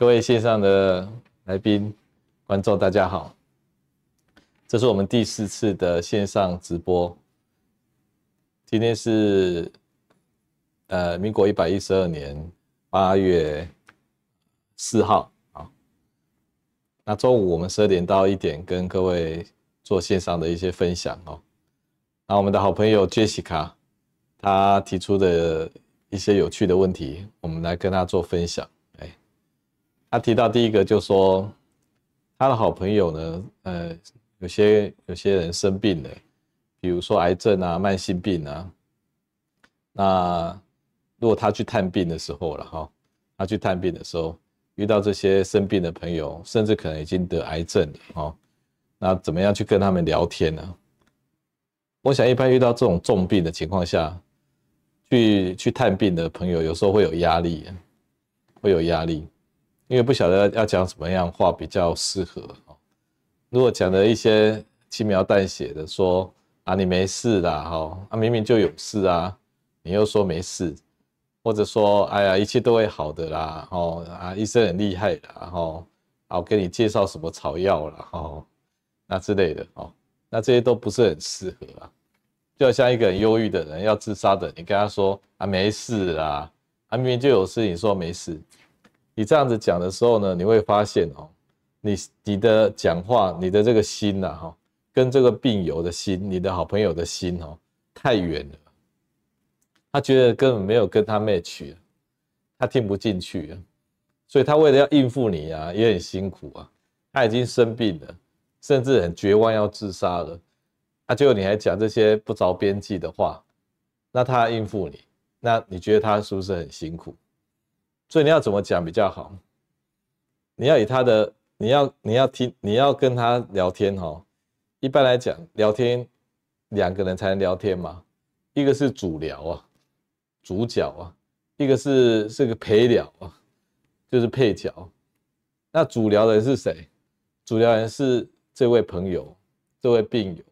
各位线上的来宾、观众，大家好。这是我们第四次的线上直播。今天是呃民国一百一十二年八月四号啊。那中午我们十二点到一点跟各位做线上的一些分享哦。那我们的好朋友 Jessica，她提出的一些有趣的问题，我们来跟她做分享。他提到第一个，就说他的好朋友呢，呃，有些有些人生病了，比如说癌症啊、慢性病啊。那如果他去探病的时候了哈，他去探病的时候遇到这些生病的朋友，甚至可能已经得癌症了哈，那怎么样去跟他们聊天呢？我想一般遇到这种重病的情况下，去去探病的朋友有时候会有压力，会有压力。因为不晓得要讲什么样话比较适合。如果讲的一些轻描淡写的说啊，你没事啦，哈，啊明明就有事啊，你又说没事，或者说哎呀一切都会好的啦，哦啊医生很厉害的，然后啊我给你介绍什么草药了，哦那之类的哦，那这些都不是很适合啊。就好像一个很忧郁的人要自杀的，你跟他说啊没事啦，啊明明就有事，你说没事。你这样子讲的时候呢，你会发现哦，你你的讲话，你的这个心呐，哈，跟这个病友的心，你的好朋友的心哦，太远了。他觉得根本没有跟他 match，他听不进去，所以他为了要应付你啊，也很辛苦啊。他已经生病了，甚至很绝望要自杀了，啊，结果你还讲这些不着边际的话，那他应付你，那你觉得他是不是很辛苦？所以你要怎么讲比较好？你要以他的，你要你要听，你要跟他聊天哈。一般来讲，聊天两个人才能聊天嘛。一个是主聊啊，主角啊；一个是是个陪聊啊，就是配角。那主聊的人是谁？主聊人是这位朋友，这位病友，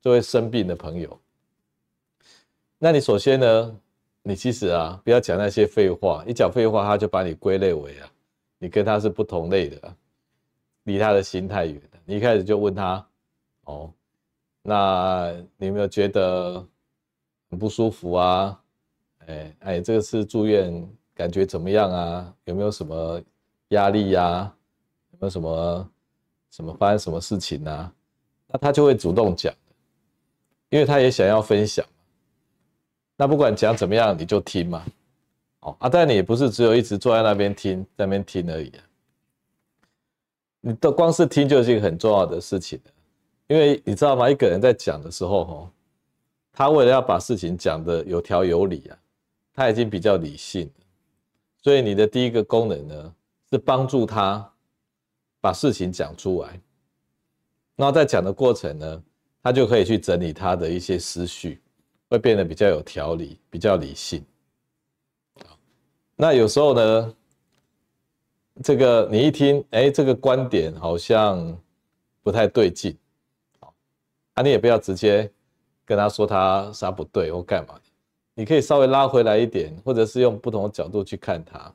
这位生病的朋友。那你首先呢？你其实啊，不要讲那些废话。一讲废话，他就把你归类为啊，你跟他是不同类的，离他的心太远了。你一开始就问他，哦，那你有没有觉得很不舒服啊？哎哎，这个次住院感觉怎么样啊？有没有什么压力呀？有没有什么什么发生什么事情啊？那他就会主动讲，因为他也想要分享。那不管讲怎么样，你就听嘛，哦啊，但你也不是只有一直坐在那边听，在那边听而已。你都光是听就是一个很重要的事情，因为你知道吗？一个人在讲的时候，吼，他为了要把事情讲得有条有理啊，他已经比较理性了，所以你的第一个功能呢，是帮助他把事情讲出来。那在讲的过程呢，他就可以去整理他的一些思绪。会变得比较有条理，比较理性。那有时候呢，这个你一听，哎，这个观点好像不太对劲，啊，你也不要直接跟他说他啥不对或干嘛，你可以稍微拉回来一点，或者是用不同的角度去看他。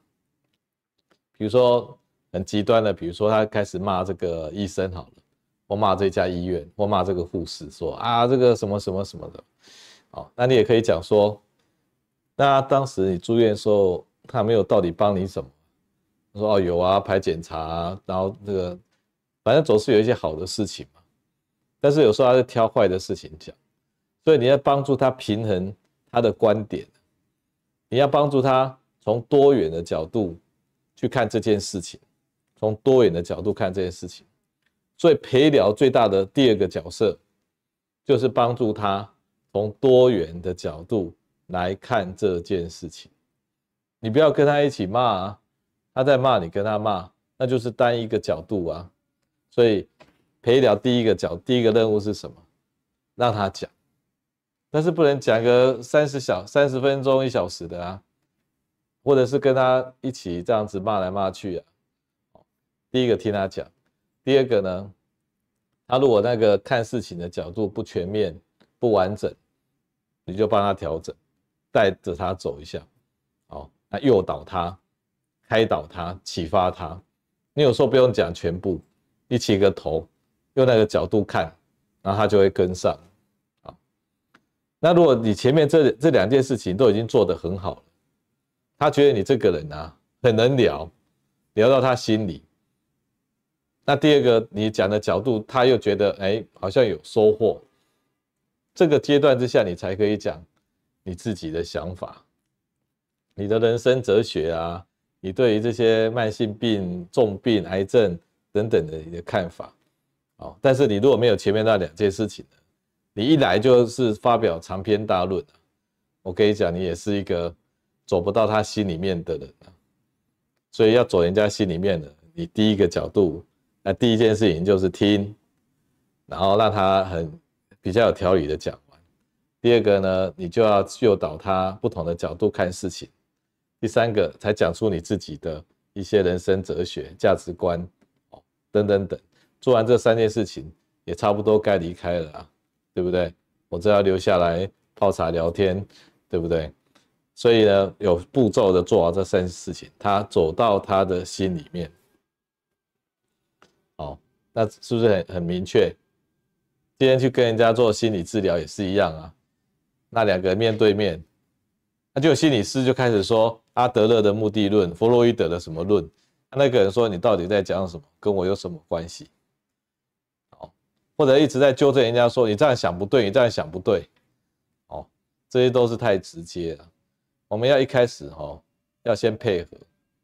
比如说很极端的，比如说他开始骂这个医生好了，或骂这家医院，或骂这个护士，说啊，这个什么什么什么的。哦，那你也可以讲说，那当时你住院的时候，他没有到底帮你什么？他说哦有啊，排检查，然后这个反正总是有一些好的事情嘛。但是有时候他是挑坏的事情讲，所以你要帮助他平衡他的观点，你要帮助他从多元的角度去看这件事情，从多元的角度看这件事情。所以陪聊最大的第二个角色就是帮助他。从多元的角度来看这件事情，你不要跟他一起骂啊，他在骂你跟他骂，那就是单一个角度啊。所以陪聊第一个角，第一个任务是什么？让他讲，但是不能讲个三十小三十分钟一小时的啊，或者是跟他一起这样子骂来骂去啊。第一个听他讲，第二个呢，他如果那个看事情的角度不全面。不完整，你就帮他调整，带着他走一下，好，那诱导他开导他、启发他。你有时候不用讲全部，你起个头，用那个角度看，然后他就会跟上。好，那如果你前面这这两件事情都已经做得很好了，他觉得你这个人啊很能聊，聊到他心里。那第二个你讲的角度，他又觉得哎好像有收获。这个阶段之下，你才可以讲你自己的想法，你的人生哲学啊，你对于这些慢性病、重病、癌症等等的你的看法。哦，但是你如果没有前面那两件事情，你一来就是发表长篇大论，我跟你讲，你也是一个走不到他心里面的人。所以要走人家心里面的，你第一个角度，那第一件事情就是听，然后让他很。比较有条理的讲完。第二个呢，你就要诱导他不同的角度看事情。第三个才讲出你自己的一些人生哲学、价值观，哦，等等等。做完这三件事情，也差不多该离开了啊，对不对？我只要留下来泡茶聊天，对不对？所以呢，有步骤的做完这三件事情，他走到他的心里面。好，那是不是很很明确？今天去跟人家做心理治疗也是一样啊，那两个人面对面，那就有心理师就开始说阿德勒的目的论、弗洛伊德的什么论，那个人说，你到底在讲什么，跟我有什么关系？哦，或者一直在纠正人家说，你这样想不对，你这样想不对，哦，这些都是太直接了。我们要一开始哦，要先配合，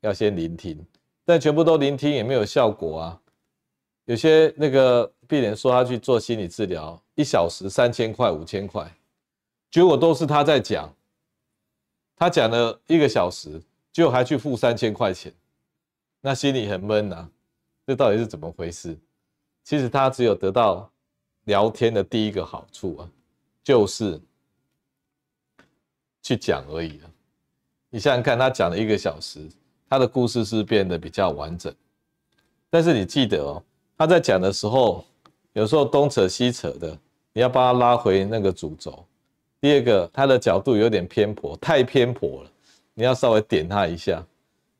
要先聆听，但全部都聆听也没有效果啊。有些那个病人说他去做心理治疗，一小时三千块、五千块，结果都是他在讲，他讲了一个小时，结果还去付三千块钱，那心里很闷呐，这到底是怎么回事？其实他只有得到聊天的第一个好处啊，就是去讲而已啊。你想想看，他讲了一个小时，他的故事是变得比较完整，但是你记得哦。他在讲的时候，有时候东扯西扯的，你要把他拉回那个主轴。第二个，他的角度有点偏颇，太偏颇了，你要稍微点他一下，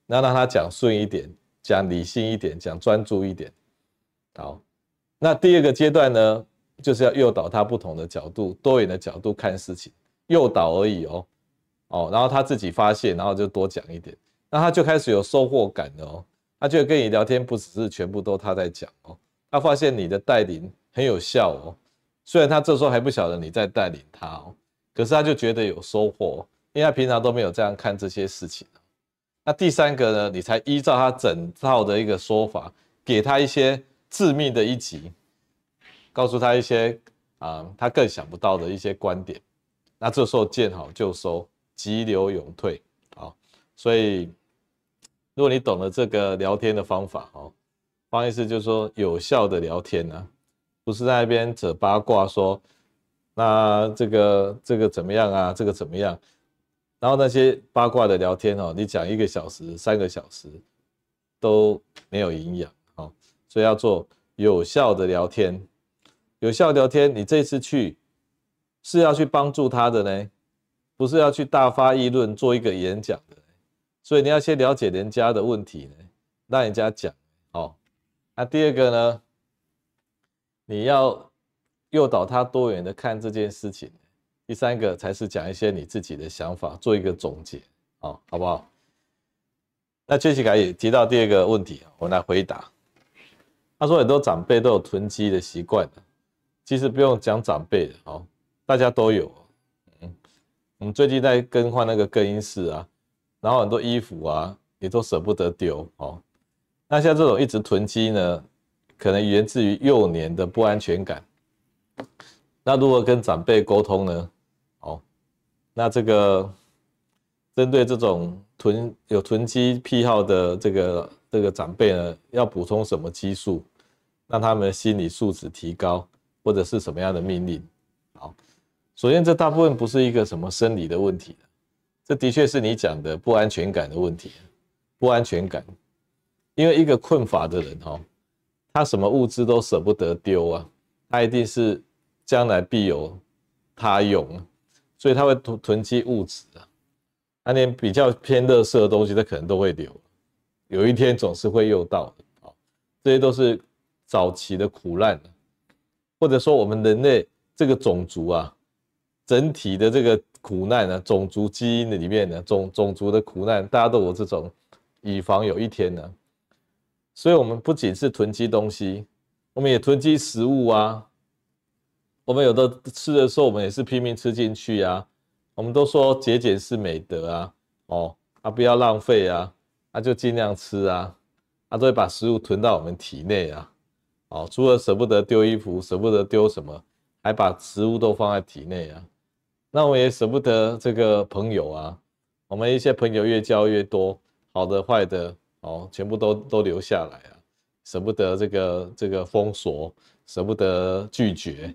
然后让他讲顺一点，讲理性一点，讲专注一点。好，那第二个阶段呢，就是要诱导他不同的角度、多元的角度看事情，诱导而已哦。哦，然后他自己发现，然后就多讲一点，那他就开始有收获感了哦。他就跟你聊天，不只是全部都他在讲哦。他发现你的带领很有效哦，虽然他这时候还不晓得你在带领他哦，可是他就觉得有收获，因为他平常都没有这样看这些事情。那第三个呢，你才依照他整套的一个说法，给他一些致命的一击，告诉他一些啊他更想不到的一些观点。那这时候见好就收，急流勇退啊，所以。如果你懂了这个聊天的方法哦，方意思就是说有效的聊天呢，不是在那边扯八卦说，那这个这个怎么样啊，这个怎么样？然后那些八卦的聊天哦，你讲一个小时、三个小时都没有营养哦，所以要做有效的聊天。有效聊天，你这次去是要去帮助他的呢，不是要去大发议论做一个演讲的。所以你要先了解人家的问题呢，让人家讲。那第二个呢，你要诱导他多元的看这件事情。第三个才是讲一些你自己的想法，做一个总结，哦，好不好？那杰西卡也提到第二个问题，我来回答。他说很多长辈都有囤积的习惯，其实不用讲长辈的哦，大家都有。嗯，我们最近在更换那个更衣室啊。然后很多衣服啊，也都舍不得丢哦。那像这种一直囤积呢，可能源自于幼年的不安全感。那如何跟长辈沟通呢？哦，那这个针对这种囤有囤积癖好的这个这个长辈呢，要补充什么激素，让他们心理素质提高，或者是什么样的命令？好，首先这大部分不是一个什么生理的问题。这的确是你讲的不安全感的问题，不安全感，因为一个困乏的人哦，他什么物资都舍不得丢啊，他一定是将来必有他用，所以他会囤囤积物质啊，他连比较偏垃圾的东西他可能都会留，有一天总是会用到的啊，这些都是早期的苦难，或者说我们人类这个种族啊，整体的这个苦难呢，种族基因的里面呢，种种族的苦难，大家都有这种，以防有一天呢，所以我们不仅是囤积东西，我们也囤积食物啊，我们有的吃的时候，我们也是拼命吃进去啊，我们都说节俭是美德啊，哦，啊不要浪费啊。那、啊、就尽量吃啊，他、啊、都会把食物囤到我们体内啊，哦，除了舍不得丢衣服，舍不得丢什么，还把食物都放在体内啊。那我也舍不得这个朋友啊，我们一些朋友越交越多，好的坏的哦，全部都都留下来啊，舍不得这个这个封锁，舍不得拒绝，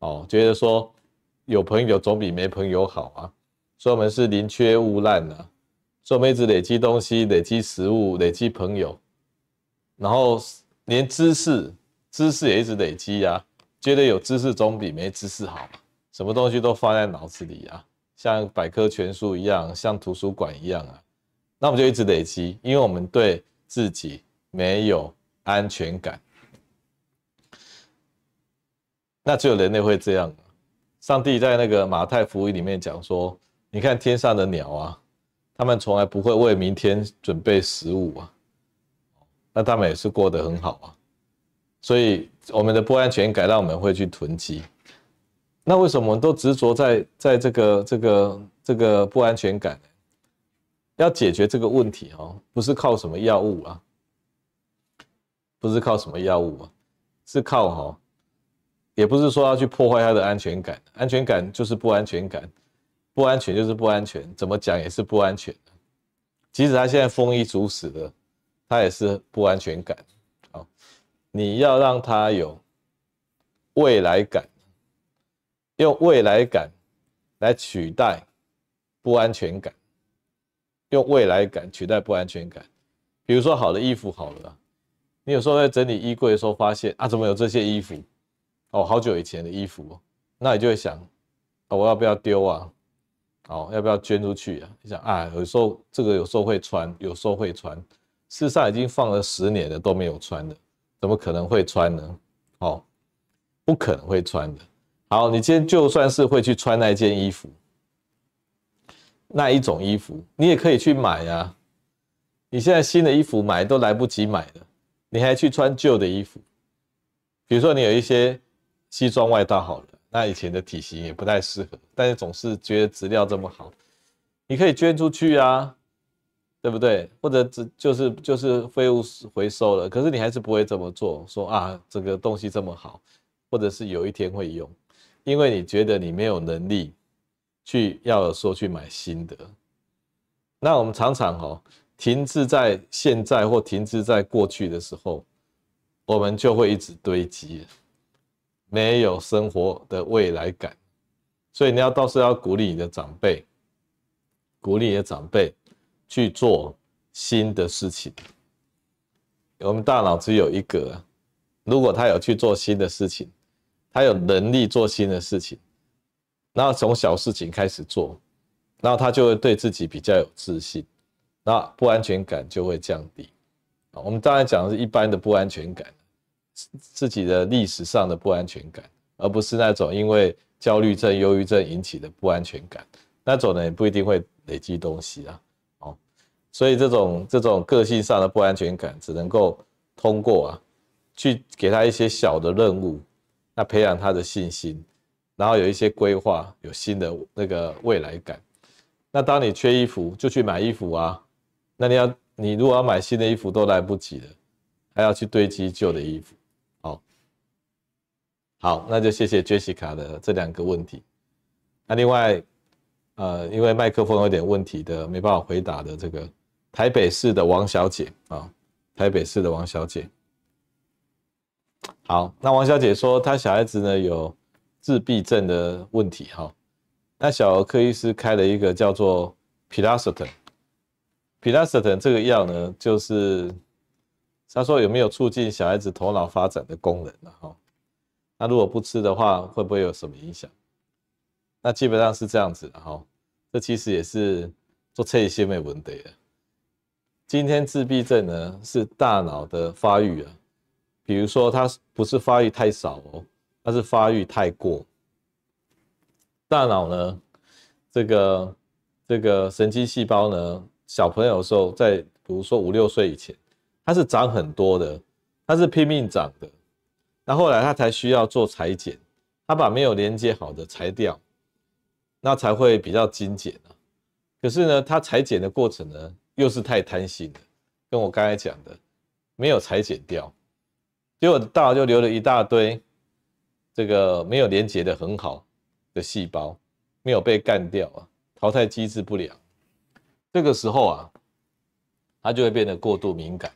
哦，觉得说有朋友总比没朋友好啊，所以我们是宁缺毋滥啊。所以我们一直累积东西，累积食物，累积朋友，然后连知识，知识也一直累积、啊。觉得有知识总比没知识好？什么东西都放在脑子里啊，像百科全书一样，像图书馆一样啊。那我们就一直累积，因为我们对自己没有安全感。那只有人类会这样。上帝在那个马太福音里面讲说：“你看天上的鸟啊。”他们从来不会为明天准备食物啊，那他们也是过得很好啊，所以我们的不安全感让我们会去囤积。那为什么我们都执着在在这个这个这个不安全感？要解决这个问题哦，不是靠什么药物啊，不是靠什么药物啊，是靠哈，也不是说要去破坏他的安全感，安全感就是不安全感。不安全就是不安全，怎么讲也是不安全。即使他现在丰衣足食的，他也是不安全感。好，你要让他有未来感，用未来感来取代不安全感，用未来感取代不安全感。比如说，好的衣服好了，你有时候在整理衣柜的时候发现啊，怎么有这些衣服？哦，好久以前的衣服，那你就会想，哦，我要不要丢啊？哦，要不要捐出去啊？你想啊，有时候这个有时候会穿，有时候会穿，事实上已经放了十年了都没有穿的，怎么可能会穿呢？哦，不可能会穿的。好，你今天就算是会去穿那件衣服，那一种衣服，你也可以去买呀。你现在新的衣服买都来不及买了，你还去穿旧的衣服？比如说你有一些西装外套好了。那以前的体型也不太适合，但是总是觉得质量这么好，你可以捐出去啊，对不对？或者只就是就是废物回收了，可是你还是不会这么做，说啊这个东西这么好，或者是有一天会用，因为你觉得你没有能力去要说去买新的。那我们常常哦停滞在现在或停滞在过去的时候，我们就会一直堆积。没有生活的未来感，所以你要到时候要鼓励你的长辈，鼓励你的长辈去做新的事情。我们大脑只有一个，如果他有去做新的事情，他有能力做新的事情，然后从小事情开始做，然后他就会对自己比较有自信，那不安全感就会降低。我们当然讲的是一般的不安全感。自己的历史上的不安全感，而不是那种因为焦虑症、忧郁症引起的不安全感，那种呢也不一定会累积东西啊。哦，所以这种这种个性上的不安全感，只能够通过啊，去给他一些小的任务，那培养他的信心，然后有一些规划，有新的那个未来感。那当你缺衣服，就去买衣服啊。那你要你如果要买新的衣服都来不及了，还要去堆积旧的衣服。好，好那就谢谢 Jessica 的这两个问题。那另外，呃，因为麦克风有点问题的，没办法回答的这个台北市的王小姐啊，台北市的王小姐。好，那王小姐说她小孩子呢有自闭症的问题哈，那小儿科医师开了一个叫做 Piracetam，Piracetam 这个药呢，就是他说有没有促进小孩子头脑发展的功能？哈。那如果不吃的话，会不会有什么影响？那基本上是这样子的哈。这其实也是做测试没问题的。今天自闭症呢是大脑的发育啊，比如说它不是发育太少哦，它是发育太过。大脑呢，这个这个神经细胞呢，小朋友的时候在比如说五六岁以前，它是长很多的，它是拼命长的。那后来他才需要做裁剪，他把没有连接好的裁掉，那才会比较精简啊。可是呢，他裁剪的过程呢，又是太贪心了，跟我刚才讲的，没有裁剪掉，结果大脑就留了一大堆这个没有连接的很好的细胞，没有被干掉啊，淘汰机制不良。这个时候啊，他就会变得过度敏感。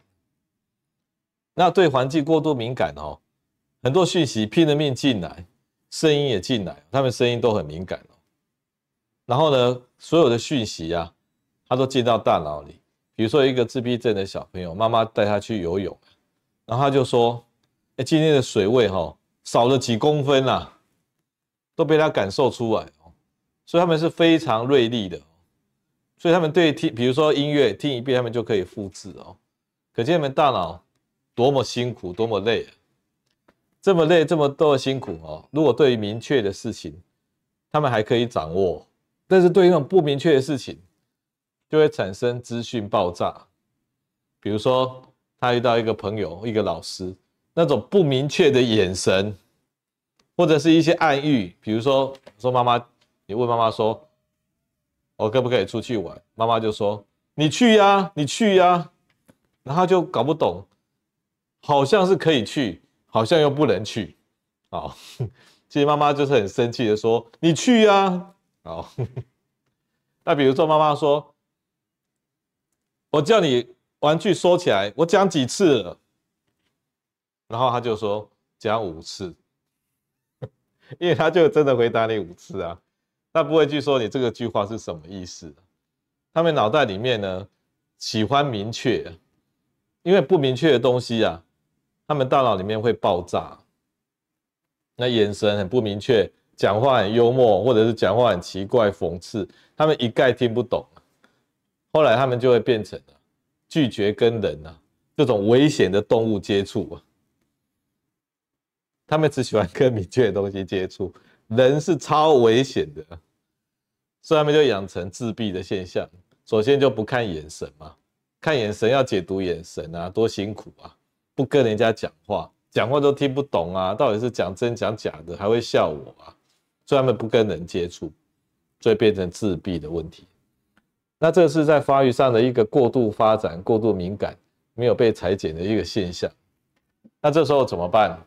那对环境过度敏感哦。很多讯息拼了命进来，声音也进来，他们声音都很敏感哦。然后呢，所有的讯息啊，他都进到大脑里。比如说一个自闭症的小朋友，妈妈带他去游泳，然后他就说：“哎，今天的水位哈少了几公分啊，都被他感受出来哦。”所以他们是非常锐利的，所以他们对听，比如说音乐听一遍，他们就可以复制哦。可见你们大脑多么辛苦，多么累啊。这么累，这么多的辛苦哦。如果对于明确的事情，他们还可以掌握，但是对于那种不明确的事情，就会产生资讯爆炸。比如说，他遇到一个朋友，一个老师，那种不明确的眼神，或者是一些暗喻。比如说，说妈妈，你问妈妈说，我可不可以出去玩？妈妈就说，你去呀，你去呀。然后就搞不懂，好像是可以去。好像又不能去，好，其实妈妈就是很生气的说：“你去呀！”好，那比如说妈妈说：“我叫你玩具收起来，我讲几次？”然后他就说：“讲五次。”因为他就真的回答你五次啊，他不会去说你这个句话是什么意思。他们脑袋里面呢，喜欢明确，因为不明确的东西啊。他们大脑里面会爆炸，那眼神很不明确，讲话很幽默，或者是讲话很奇怪、讽刺，他们一概听不懂。后来他们就会变成拒绝跟人啊这种危险的动物接触啊，他们只喜欢跟明确的东西接触，人是超危险的，所以他们就养成自闭的现象。首先就不看眼神嘛，看眼神要解读眼神啊，多辛苦啊！不跟人家讲话，讲话都听不懂啊！到底是讲真讲假的，还会笑我啊！所以他们不跟人接触，所以变成自闭的问题。那这是在发育上的一个过度发展、过度敏感、没有被裁剪的一个现象。那这时候怎么办？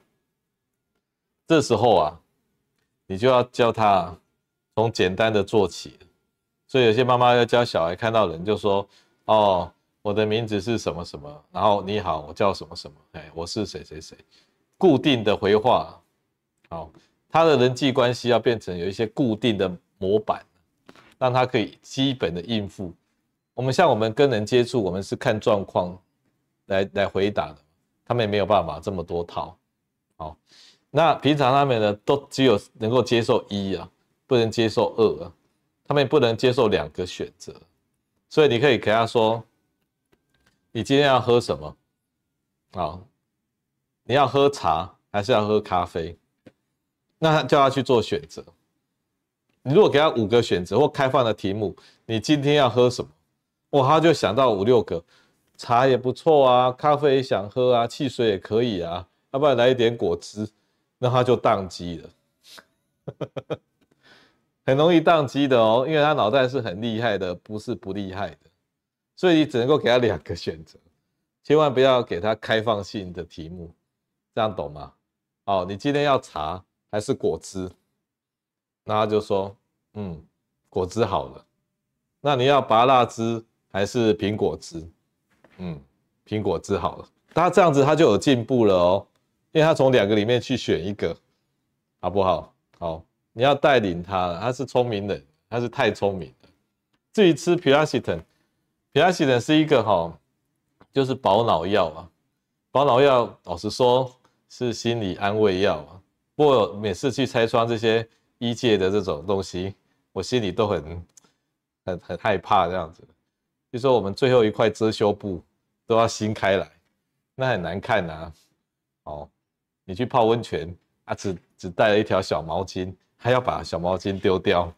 这时候啊，你就要教他从简单的做起。所以有些妈妈要教小孩看到人就说：“哦。”我的名字是什么什么，然后你好，我叫什么什么，哎，我是谁谁谁，固定的回话，好，他的人际关系要变成有一些固定的模板，让他可以基本的应付。我们像我们跟人接触，我们是看状况来来回答的，他们也没有办法这么多套。好，那平常他们呢，都只有能够接受一啊，不能接受二啊，他们也不能接受两个选择，所以你可以给他说。你今天要喝什么？好，你要喝茶还是要喝咖啡？那叫他去做选择。你如果给他五个选择或开放的题目，你今天要喝什么？哇，他就想到五六个，茶也不错啊，咖啡也想喝啊，汽水也可以啊，要不然来一点果汁，那他就宕机了，很容易宕机的哦，因为他脑袋是很厉害的，不是不厉害的。所以你只能够给他两个选择，千万不要给他开放性的题目，这样懂吗？哦，你今天要茶还是果汁？那他就说，嗯，果汁好了。那你要芭乐汁还是苹果汁？嗯，苹果汁好了。他这样子他就有进步了哦，因为他从两个里面去选一个，好不好？好，你要带领他，他是聪明人，他是太聪明了。至于吃 Piracetam。皮拉西等是一个哈，就是保脑药啊。保脑药老实说是心理安慰药啊。不过每次去拆穿这些医界的这种东西，我心里都很很很害怕这样子。就说我们最后一块遮羞布都要掀开来，那很难看呐。哦，你去泡温泉啊，只只带了一条小毛巾，还要把小毛巾丢掉，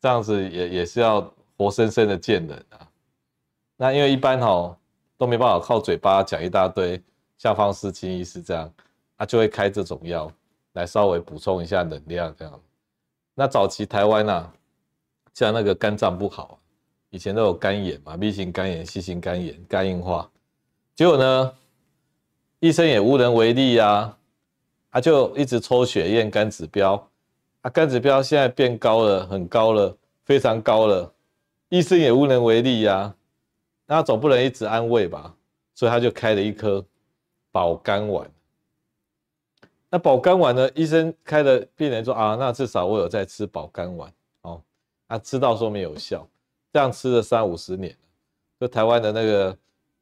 这样子也也是要活生生的见人啊。那因为一般哈都没办法靠嘴巴讲一大堆，像方思清医师这样，他就会开这种药来稍微补充一下能量这样。那早期台湾啊，像那个肝脏不好，以前都有肝炎嘛，B 型肝炎、C 型肝炎、肝硬化，结果呢，医生也无能为力呀，他就一直抽血验肝指标，啊，肝指标现在变高了，很高了，非常高了，医生也无能为力呀。那总不能一直安慰吧，所以他就开了一颗保肝丸。那保肝丸呢？医生开的病人说啊，那至少我有在吃保肝丸哦。啊知道说没有效，这样吃了三五十年，就台湾的那个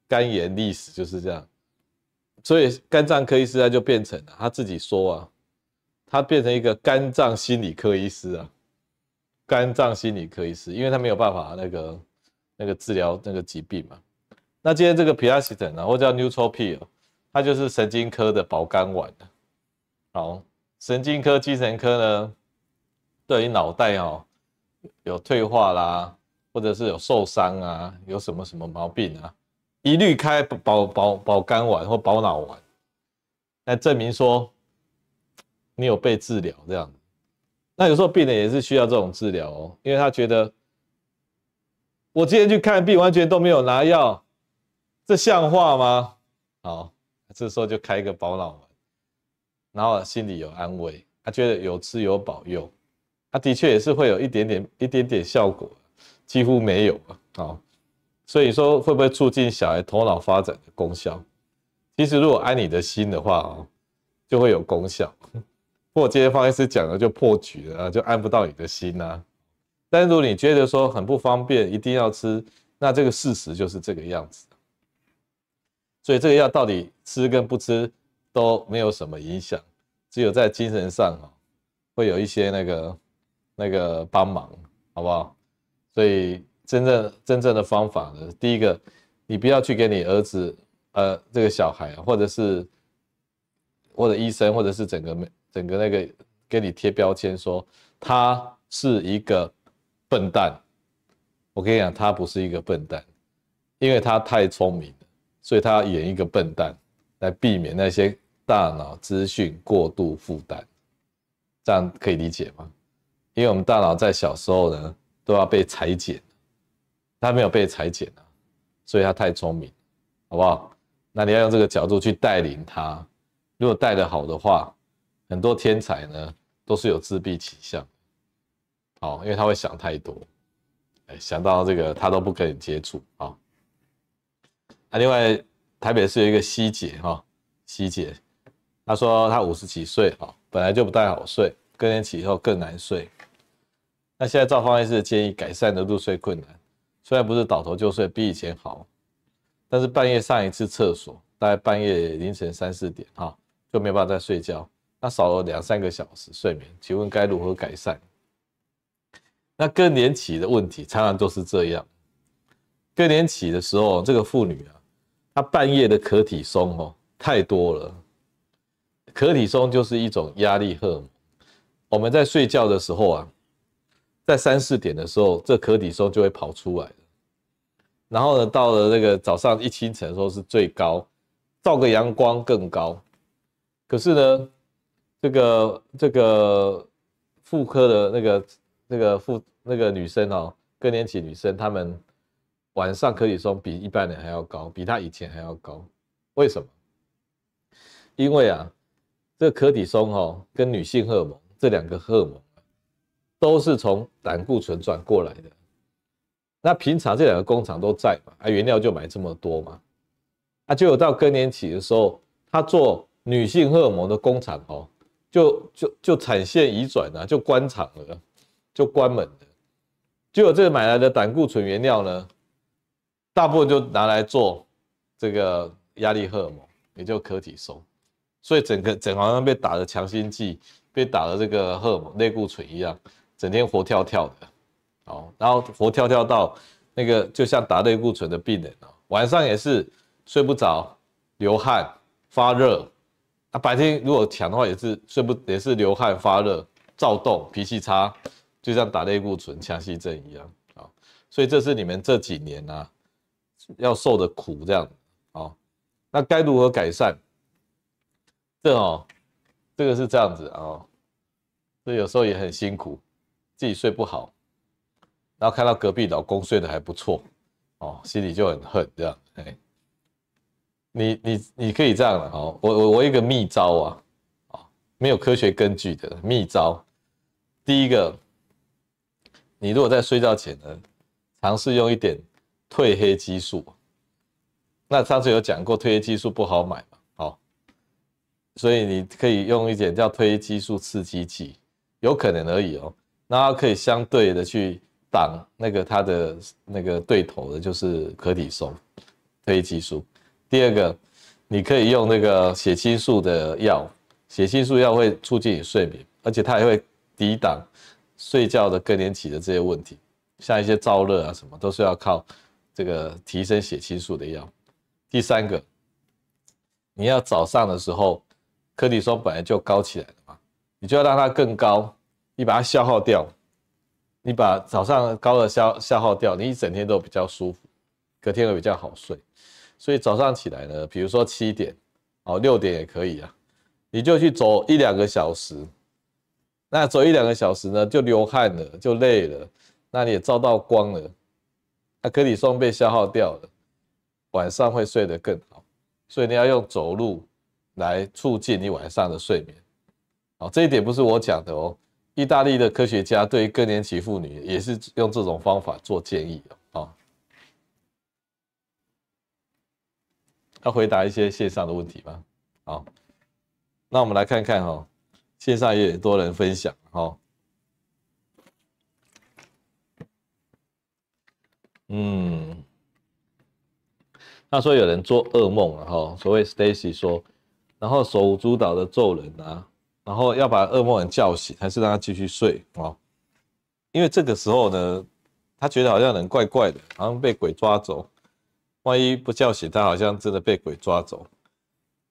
肝炎历史就是这样。所以肝脏科医师他就变成了他自己说啊，他变成一个肝脏心理科医师啊，肝脏心理科医师，因为他没有办法那个。那个治疗那个疾病嘛，那今天这个普拉西特呢，或叫 Nootropill，它就是神经科的保肝丸。好，神经科、精神科呢，对于脑袋哦有退化啦，或者是有受伤啊，有什么什么毛病啊，一律开保保保肝丸或保脑丸，来证明说你有被治疗这样。那有时候病人也是需要这种治疗哦，因为他觉得。我今天去看病，完全都没有拿药，这像话吗？好，这时候就开一个保脑丸，然后心里有安慰，他觉得有吃有保佑，他的确也是会有一点点一点点效果，几乎没有啊。好，所以说会不会促进小孩头脑发展的功效？其实如果安你的心的话哦，就会有功效。不过今天方医师讲的就破局了，就安不到你的心呐。但如果你觉得说很不方便，一定要吃，那这个事实就是这个样子。所以这个药到底吃跟不吃都没有什么影响，只有在精神上啊会有一些那个那个帮忙，好不好？所以真正真正的方法呢，第一个，你不要去给你儿子呃这个小孩，或者是或者医生，或者是整个整个那个给你贴标签说他是一个。笨蛋，我跟你讲，他不是一个笨蛋，因为他太聪明了，所以他演一个笨蛋来避免那些大脑资讯过度负担，这样可以理解吗？因为我们大脑在小时候呢都要被裁剪，他没有被裁剪啊，所以他太聪明，好不好？那你要用这个角度去带领他，如果带得好的话，很多天才呢都是有自闭倾向。哦，因为他会想太多，哎，想到这个他都不跟你接触啊。啊，另外台北市有一个希姐哈，希姐，她说她五十几岁哈，本来就不太好睡，更年期以后更难睡。那现在照方医师建议，改善的入睡困难，虽然不是倒头就睡，比以前好，但是半夜上一次厕所，大概半夜凌晨三四点哈，就没办法再睡觉，那少了两三个小时睡眠，请问该如何改善？那更年期的问题常常都是这样。更年期的时候，这个妇女啊，她半夜的可体松哦太多了。可体松就是一种压力荷尔蒙。我们在睡觉的时候啊，在三四点的时候，这可体松就会跑出来。然后呢，到了那个早上一清晨的时候是最高，照个阳光更高。可是呢，这个这个妇科的那个。那个妇那个女生哦，更年期女生，她们晚上可体松比一般人还要高，比她以前还要高。为什么？因为啊，这个可体松哦，跟女性荷尔蒙这两个荷尔蒙都是从胆固醇转过来的。那平常这两个工厂都在嘛，啊，原料就买这么多嘛，啊，就有到更年期的时候，他做女性荷尔蒙的工厂哦，就就就产线移转了，就关厂了。就关门了，就有这个买来的胆固醇原料呢，大部分就拿来做这个压力荷尔蒙，也就可体松，所以整个整好像被打了强心剂，被打了这个荷尔蒙类固醇一样，整天活跳跳的，哦，然后活跳跳到那个就像打类固醇的病人啊，晚上也是睡不着、流汗、发热。啊，白天如果强的话，也是睡不也是流汗、发热、躁动、脾气差，就像打类固醇、强心针一样啊。所以这是你们这几年呢、啊、要受的苦，这样哦。那该如何改善？这哦，这个是这样子啊，所以有时候也很辛苦，自己睡不好，然后看到隔壁老公睡得还不错，哦，心里就很恨这样，哎。你你你可以这样了哦，我我我一个秘招啊，哦，没有科学根据的秘招。第一个，你如果在睡觉前呢，尝试用一点褪黑激素。那上次有讲过，褪黑激素不好买嘛，好，所以你可以用一点叫褪黑激素刺激剂，有可能而已哦。那它可以相对的去挡那个它的那个对头的，就是可体松褪黑激素。第二个，你可以用那个血清素的药，血清素药会促进你睡眠，而且它也会抵挡睡觉的更年期的这些问题，像一些燥热啊什么，都是要靠这个提升血清素的药。第三个，你要早上的时候，柯蒂松本来就高起来了嘛，你就要让它更高，你把它消耗掉，你把早上高的消消耗掉，你一整天都比较舒服，隔天会比较好睡。所以早上起来呢，比如说七点，哦，六点也可以啊，你就去走一两个小时。那走一两个小时呢，就流汗了，就累了，那你也照到光了，那可体松被消耗掉了，晚上会睡得更好。所以你要用走路来促进你晚上的睡眠。好，这一点不是我讲的哦，意大利的科学家对更年期妇女也是用这种方法做建议的。要回答一些线上的问题吗？好，那我们来看看哈，线上也多人分享哈。嗯，他说有人做噩梦了哈，所谓 Stacy 说，然后手舞足蹈的咒人啊，然后要把噩梦人叫醒，还是让他继续睡啊？因为这个时候呢，他觉得好像人怪怪的，好像被鬼抓走。万一不叫醒他，好像真的被鬼抓走。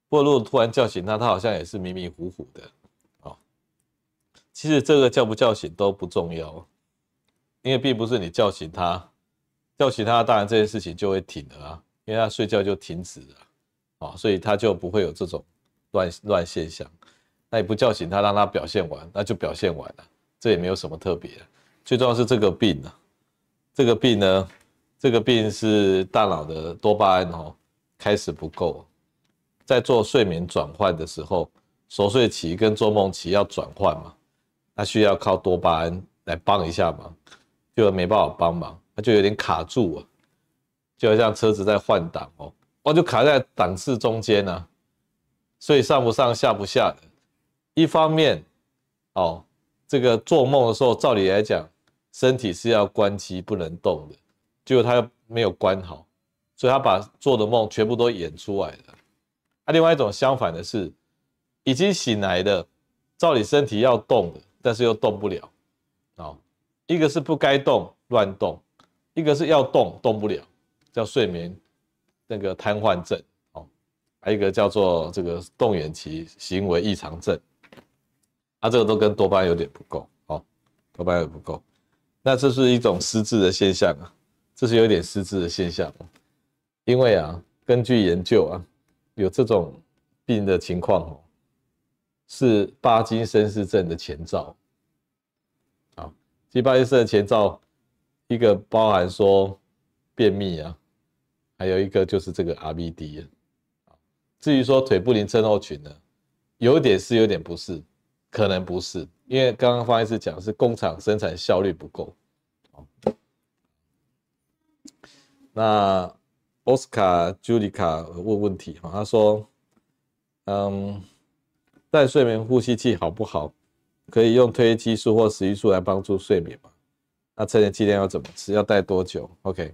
不过如果突然叫醒他，他好像也是迷迷糊糊的。哦，其实这个叫不叫醒都不重要，因为并不是你叫醒他，叫醒他，当然这件事情就会停了啊，因为他睡觉就停止了，啊，所以他就不会有这种乱乱现象。那也不叫醒他，让他表现完，那就表现完了，这也没有什么特别。最重要是这个病呢，这个病呢。这个病是大脑的多巴胺哦开始不够，在做睡眠转换的时候，熟睡期跟做梦期要转换嘛，它需要靠多巴胺来帮一下忙，就没办法帮忙，它就有点卡住啊，就好像车子在换挡哦，哦就卡在档次中间呢，所以上不上下不下的。一方面哦，这个做梦的时候，照理来讲，身体是要关机不能动的。结果他又没有关好，所以他把做的梦全部都演出来了。啊，另外一种相反的是，已经醒来的，照理身体要动的，但是又动不了。哦，一个是不该动乱动，一个是要动动不了，叫睡眠那个瘫痪症。哦，还有一个叫做这个动眼期行为异常症。啊，这个都跟多巴胺有点不够。哦，多巴胺也不够，那这是一种失智的现象啊。这是有点失智的现象，因为啊，根据研究啊，有这种病的情况哦，是巴金森氏症的前兆。啊，其实巴金森的前兆，一个包含说便秘啊，还有一个就是这个 RBD，啊。至于说腿不宁症候群呢，有点是，有点不是，可能不是，因为刚刚方医师讲是工厂生产效率不够。那奥斯卡、朱莉卡问问题哈，他说：“嗯，戴睡眠呼吸器好不好？可以用褪黑激素或食欲素来帮助睡眠吗？那成年剂量要怎么吃？要戴多久？OK。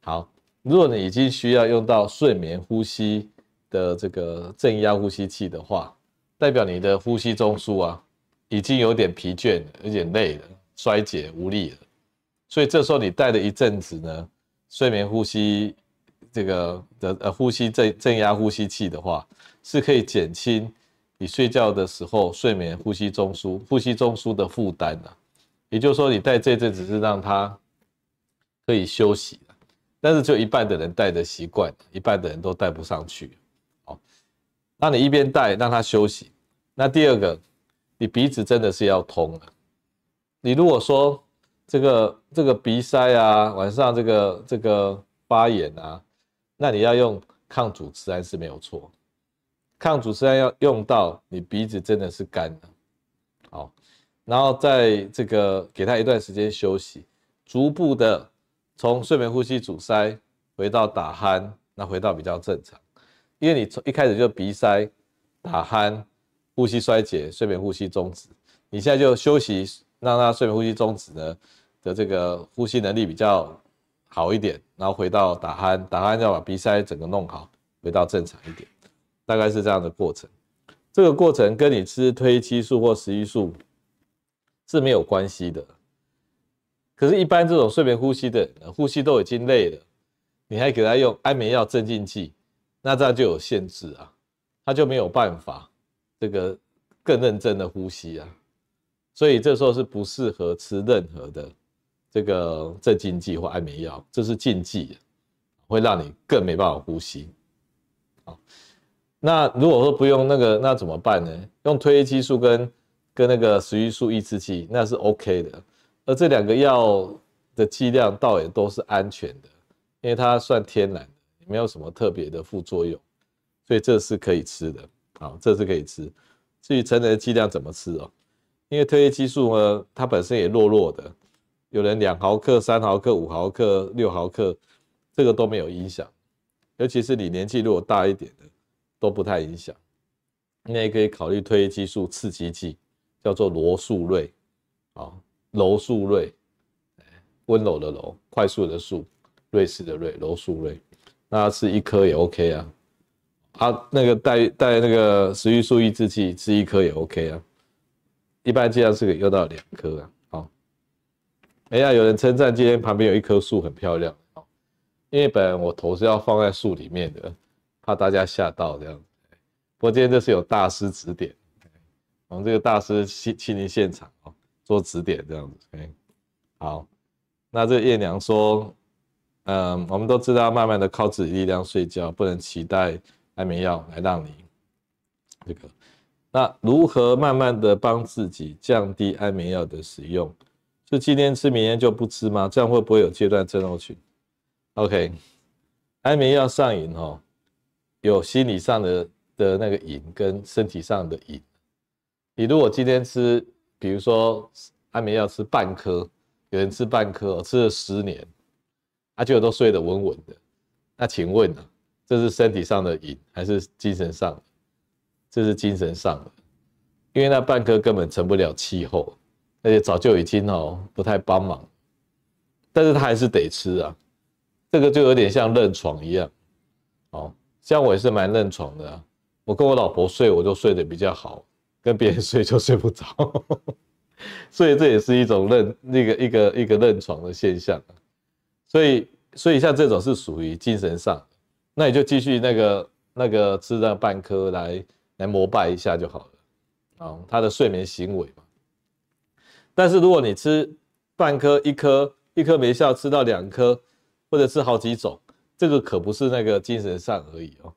好，如果你已经需要用到睡眠呼吸的这个正压呼吸器的话，代表你的呼吸中枢啊已经有点疲倦，有点累了，衰竭无力了。”所以这时候你戴了一阵子呢，睡眠呼吸这个的呃呼吸正镇压呼吸器的话，是可以减轻你睡觉的时候睡眠呼吸中枢呼吸中枢的负担的。也就是说，你戴这阵子是让它可以休息的，但是就一半的人戴的习惯，一半的人都戴不上去。那你一边戴让他休息，那第二个，你鼻子真的是要通了。你如果说这个这个鼻塞啊，晚上这个这个发炎啊，那你要用抗组织胺是没有错，抗组织胺要用到你鼻子真的是干的，好，然后在这个给他一段时间休息，逐步的从睡眠呼吸阻塞回到打鼾，那回到比较正常，因为你从一开始就鼻塞、打鼾、呼吸衰竭、睡眠呼吸中止，你现在就休息。让他睡眠呼吸中止呢的这个呼吸能力比较好一点，然后回到打鼾，打鼾要把鼻塞整个弄好，回到正常一点，大概是这样的过程。这个过程跟你吃褪黑激素或食欲素是没有关系的。可是，一般这种睡眠呼吸的，呼吸都已经累了，你还给他用安眠药镇静剂，那这样就有限制啊，他就没有办法这个更认真的呼吸啊。所以这时候是不适合吃任何的这个镇静剂或安眠药，这是禁忌，会让你更没办法呼吸。好，那如果说不用那个，那怎么办呢？用褪黑激素跟跟那个食欲素抑制剂，那是 OK 的。而这两个药的剂量倒也都是安全的，因为它算天然，没有什么特别的副作用，所以这是可以吃的。啊，这是可以吃。至于成人的剂量怎么吃哦？因为褪黑激素呢，它本身也弱弱的，有人两毫克、三毫克、五毫克、六毫克，这个都没有影响。尤其是你年纪如果大一点的，都不太影响。你也可以考虑褪黑激素刺激剂，叫做罗素瑞，啊，罗素瑞，温柔的柔，快速的速，瑞士的瑞，罗素瑞，那吃一颗也 OK 啊。啊，那个带带那个食欲素抑制剂，吃一颗也 OK 啊。一般剂量是可以用到两颗啊。好，哎呀，有人称赞今天旁边有一棵树很漂亮。因为本来我头是要放在树里面的，怕大家吓到这样子。不过今天这是有大师指点，我们这个大师亲亲临现场哦，做指点这样子，OK，。好，那这叶娘说，嗯，我们都知道慢慢的靠自己力量睡觉，不能期待安眠药来让你这个。那如何慢慢的帮自己降低安眠药的使用？是今天吃，明天就不吃吗？这样会不会有阶段症候群？OK，安眠药上瘾哦，有心理上的的那个瘾跟身体上的瘾。你如果今天吃，比如说安眠药吃半颗，有人吃半颗，吃了十年，阿舅都睡得稳稳的。那请问呢，这是身体上的瘾还是精神上的？这是精神上的，因为那半颗根本成不了气候，而且早就已经哦不太帮忙，但是他还是得吃啊，这个就有点像认床一样，哦，像我也是蛮认床的啊，我跟我老婆睡我就睡得比较好，跟别人睡就睡不着，所以这也是一种认那个一个一个认床的现象，所以所以像这种是属于精神上，那你就继续那个那个吃那半颗来。来膜拜一下就好了，啊，他的睡眠行为嘛。但是如果你吃半颗、一颗、一颗没效，吃到两颗，或者吃好几种，这个可不是那个精神上而已哦，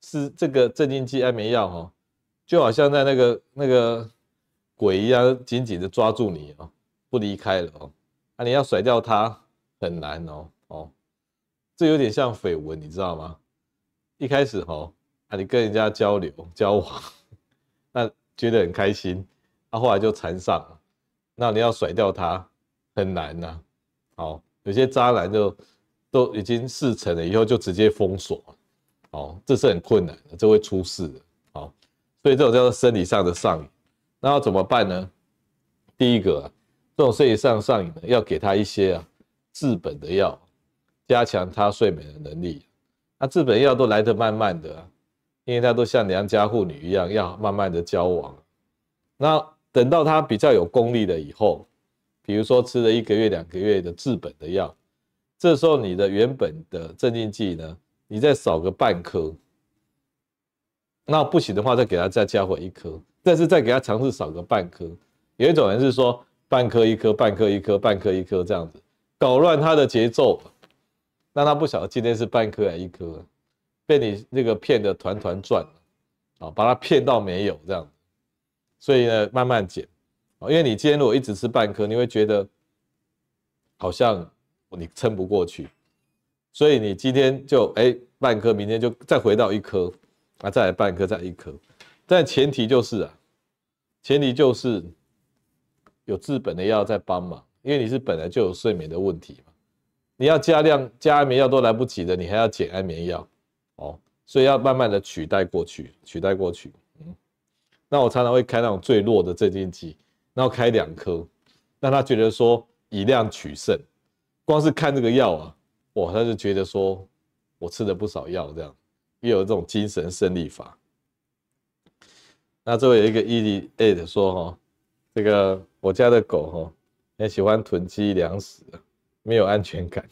是这个镇静剂、安眠药哦，就好像在那个那个鬼一样，紧紧的抓住你哦，不离开了哦，啊，你要甩掉它很难哦，哦，这有点像绯闻，你知道吗？一开始哦。啊，你跟人家交流交往，那觉得很开心，那、啊、后来就缠上了，那你要甩掉他很难呐、啊。好，有些渣男就都已经事成了，以后就直接封锁，哦，这是很困难的，这会出事的。好，所以这种叫做生理上的上瘾，那要怎么办呢？第一个、啊，这种生理上上瘾的，要给他一些啊治本的药，加强他睡眠的能力。那治本药都来得慢慢的、因为他都像良家妇女一样，要慢慢的交往。那等到他比较有功力了以后，比如说吃了一个月、两个月的治本的药，这时候你的原本的镇静剂呢，你再少个半颗，那不行的话，再给他再加回一颗，但是再给他尝试少个半颗。有一种人是说半颗一颗，半颗一颗，半颗一颗这样子，搞乱他的节奏，让他不晓得今天是半颗还一颗，被你那个骗得团团转，啊，把他骗到没有这样，所以呢，慢慢减，因为你今天如果一直吃半颗，你会觉得好像你撑不过去。所以你今天就哎半颗，明天就再回到一颗，啊再来半颗，再一颗，但前提就是啊，前提就是有治本的药在帮忙，因为你是本来就有睡眠的问题嘛，你要加量加安眠药都来不及的，你还要减安眠药，哦，所以要慢慢的取代过去，取代过去，嗯，那我常常会开那种最弱的镇静剂，然后开两颗，让他觉得说以量取胜，光是看这个药啊。哇，他就觉得说，我吃了不少药，这样又有这种精神胜利法。那这位有一个 ED8 说哈，这个我家的狗哈，很喜欢囤积粮食，没有安全感，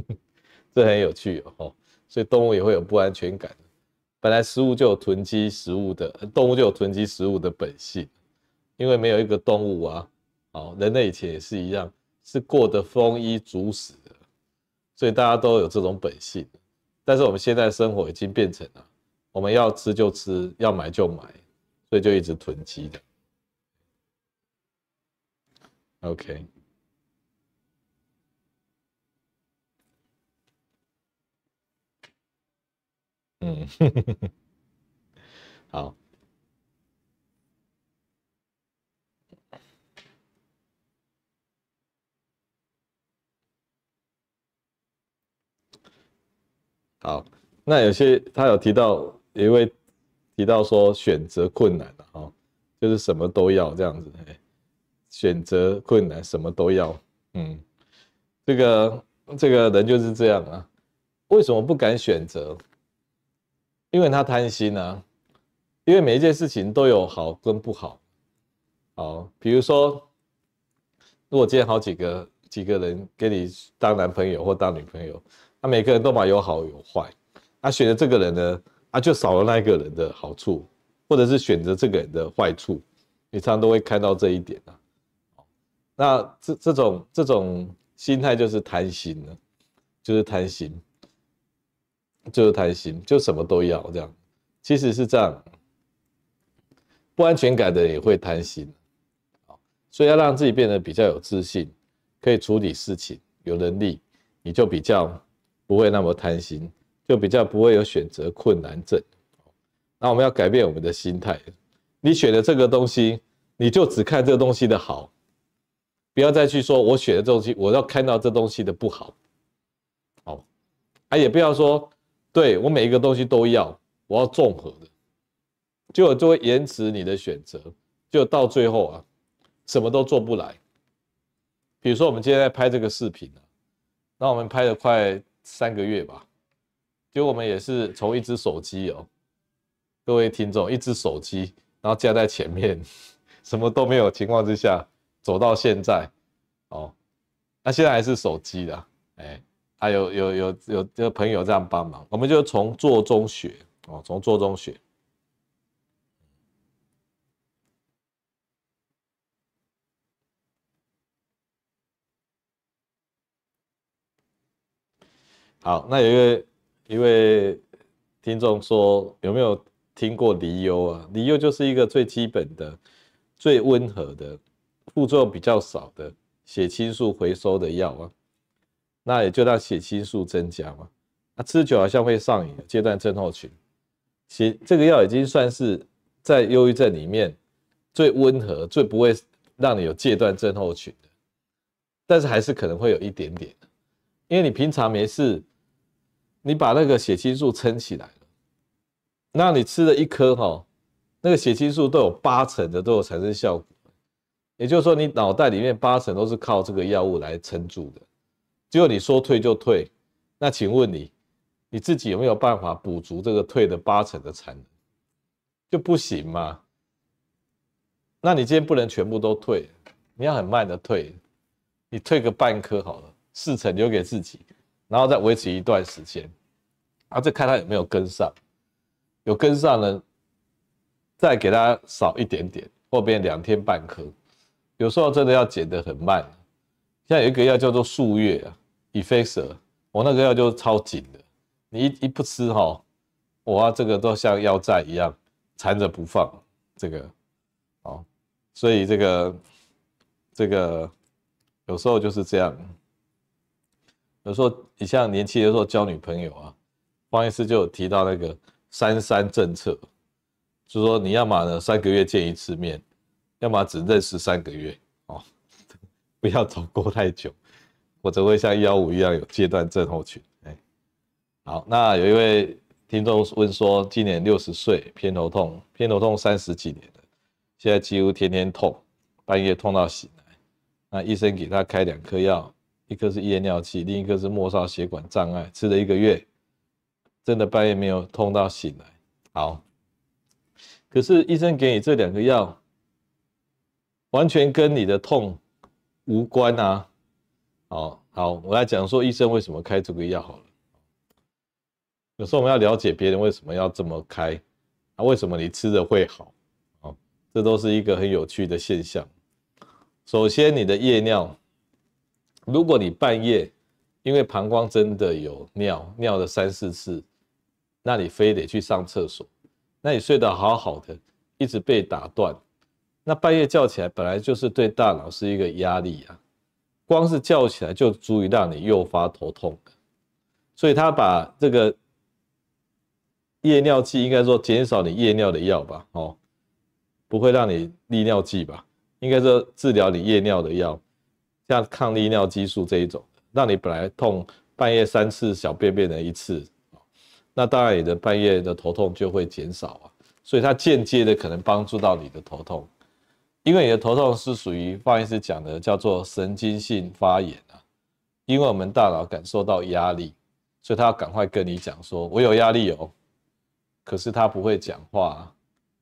这很有趣哦。所以动物也会有不安全感。本来食物就有囤积食物的，动物就有囤积食物的本性，因为没有一个动物啊，哦，人类以前也是一样，是过得丰衣足食。所以大家都有这种本性，但是我们现在生活已经变成了，我们要吃就吃，要买就买，所以就一直囤积的。OK，嗯，好。好，那有些他有提到，一位提到说选择困难了哈，就是什么都要这样子，选择困难什么都要，嗯，这个这个人就是这样啊，为什么不敢选择？因为他贪心啊，因为每一件事情都有好跟不好，好，比如说，如果今天好几个几个人给你当男朋友或当女朋友。他、啊、每个人都把有好有坏，他、啊、选择这个人呢，啊就少了那一个人的好处，或者是选择这个人的坏处，你常常都会看到这一点啊。那这这种这种心态就是贪心了，就是贪心，就是贪心，就什么都要这样。其实是这样，不安全感的人也会贪心，所以要让自己变得比较有自信，可以处理事情，有能力，你就比较。不会那么贪心，就比较不会有选择困难症。那我们要改变我们的心态。你选的这个东西，你就只看这个东西的好，不要再去说我选的东西，我要看到这东西的不好。好，啊，也不要说，对，我每一个东西都要，我要综合的，就就会延迟你的选择，就到最后啊，什么都做不来。比如说我们今天在拍这个视频，那我们拍了快。三个月吧，就我们也是从一只手机哦，各位听众，一只手机，然后架在前面，什么都没有情况之下走到现在，哦，那现在还是手机的，哎，还有有有有有朋友这样帮忙，我们就从做中学哦，从做中学。好，那有一位一位听众说，有没有听过离忧啊？离忧就是一个最基本的、最温和的、副作用比较少的血清素回收的药啊。那也就让血清素增加嘛。那吃久好像会上瘾，戒断症候群。血这个药已经算是在忧郁症里面最温和、最不会让你有戒断症候群的，但是还是可能会有一点点，因为你平常没事。你把那个血清素撑起来了，那你吃了一颗哈，那个血清素都有八成的都有产生效果，也就是说你脑袋里面八成都是靠这个药物来撑住的，结果你说退就退，那请问你你自己有没有办法补足这个退的八成的产能？就不行嘛？那你今天不能全部都退，你要很慢的退，你退个半颗好了，四成留给自己。然后再维持一段时间，啊，再看他有没有跟上，有跟上呢，再给他少一点点，后边两天半颗。有时候真的要减得很慢，像有一个药叫做数月啊，Effexor，我那个药就超紧的，你一一不吃哈，哇，这个都像腰债一样缠着不放，这个，哦，所以这个这个有时候就是这样。有时候你像年轻的时候交女朋友啊，方医师就有提到那个三三政策，就是说你要么呢三个月见一次面，要么只认识三个月哦，不要走过太久，或者会像幺五一样有阶段症候群。哎，好，那有一位听众问说，今年六十岁，偏头痛，偏头痛三十几年了，现在几乎天天痛，半夜痛到醒来，那医生给他开两颗药。一颗是夜尿器，另一颗是末梢血管障碍，吃了一个月，真的半夜没有痛到醒来。好，可是医生给你这两个药，完全跟你的痛无关啊。好好，我来讲说医生为什么开这个药好了。有时候我们要了解别人为什么要这么开，啊，为什么你吃的会好？啊，这都是一个很有趣的现象。首先，你的夜尿。如果你半夜因为膀胱真的有尿，尿了三四次，那你非得去上厕所，那你睡得好好的，一直被打断，那半夜叫起来本来就是对大脑是一个压力啊，光是叫起来就足以让你诱发头痛，所以他把这个夜尿剂，应该说减少你夜尿的药吧，哦，不会让你利尿剂吧，应该说治疗你夜尿的药。像抗利尿激素这一种，让你本来痛半夜三次小便便的一次，那当然你的半夜的头痛就会减少啊，所以它间接的可能帮助到你的头痛，因为你的头痛是属于方医师讲的叫做神经性发炎啊，因为我们大脑感受到压力，所以他要赶快跟你讲说，我有压力哦，可是他不会讲话啊，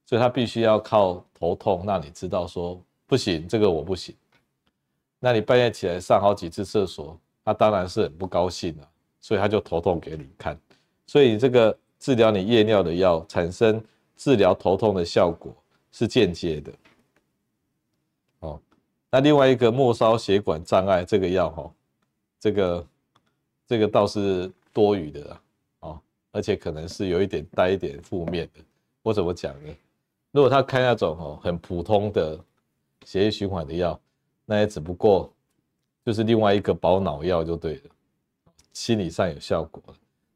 所以他必须要靠头痛让你知道说，不行，这个我不行。那你半夜起来上好几次厕所，他当然是很不高兴了，所以他就头痛给你看。所以这个治疗你夜尿的药，产生治疗头痛的效果是间接的。那另外一个末梢血管障碍这个药哈，这个这个倒是多余的啦，哦，而且可能是有一点带一点负面的。我怎么讲呢？如果他开那种哦很普通的血液循环的药。那也只不过就是另外一个保脑药就对了，心理上有效果。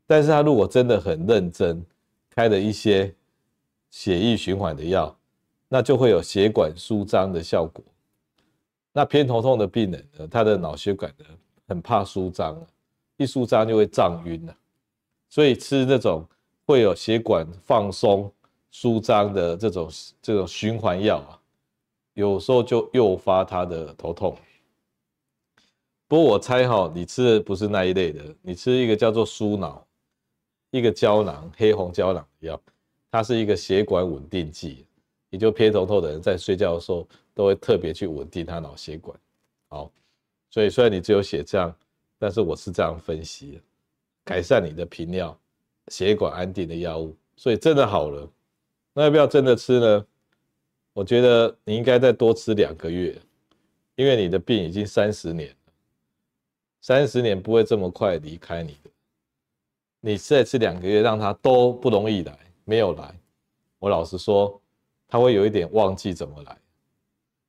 但是他如果真的很认真开了一些血液循环的药，那就会有血管舒张的效果。那偏头痛的病人呢，他的脑血管呢很怕舒张，一舒张就会胀晕了。所以吃那种会有血管放松舒张的这种这种循环药啊。有时候就诱发他的头痛，不过我猜哈，你吃的不是那一类的，你吃一个叫做舒脑，一个胶囊黑红胶囊的药，它是一个血管稳定剂，也就偏头痛的人在睡觉的时候都会特别去稳定他脑血管。好，所以虽然你只有写这样，但是我是这样分析，改善你的频尿、血管安定的药物，所以真的好了，那要不要真的吃呢？我觉得你应该再多吃两个月，因为你的病已经三十年了，三十年不会这么快离开你的。你再吃两个月，让他都不容易来，没有来，我老实说，他会有一点忘记怎么来。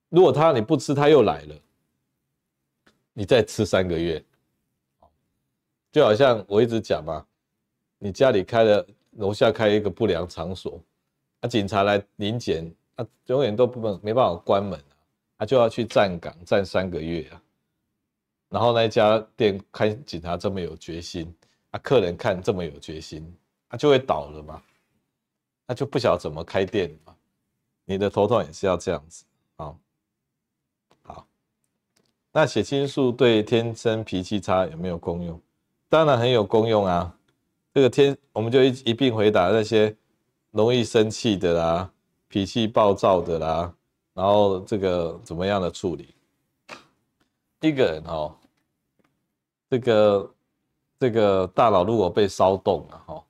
如果他你不吃，他又来了，你再吃三个月，就好像我一直讲嘛，你家里开了楼下开一个不良场所，啊，警察来临检。他、啊、永远都不能没办法关门啊，他就要去站岗站三个月啊。然后那家店看警察这么有决心，啊，客人看这么有决心，他、啊、就会倒了嘛，他就不晓得怎么开店嘛。你的头痛也是要这样子啊。好，那血清素对天生脾气差有没有功用？当然很有功用啊。这个天，我们就一一并回答那些容易生气的啦。脾气暴躁的啦，然后这个怎么样的处理？一个人哦，这个这个大脑如果被骚动了哈，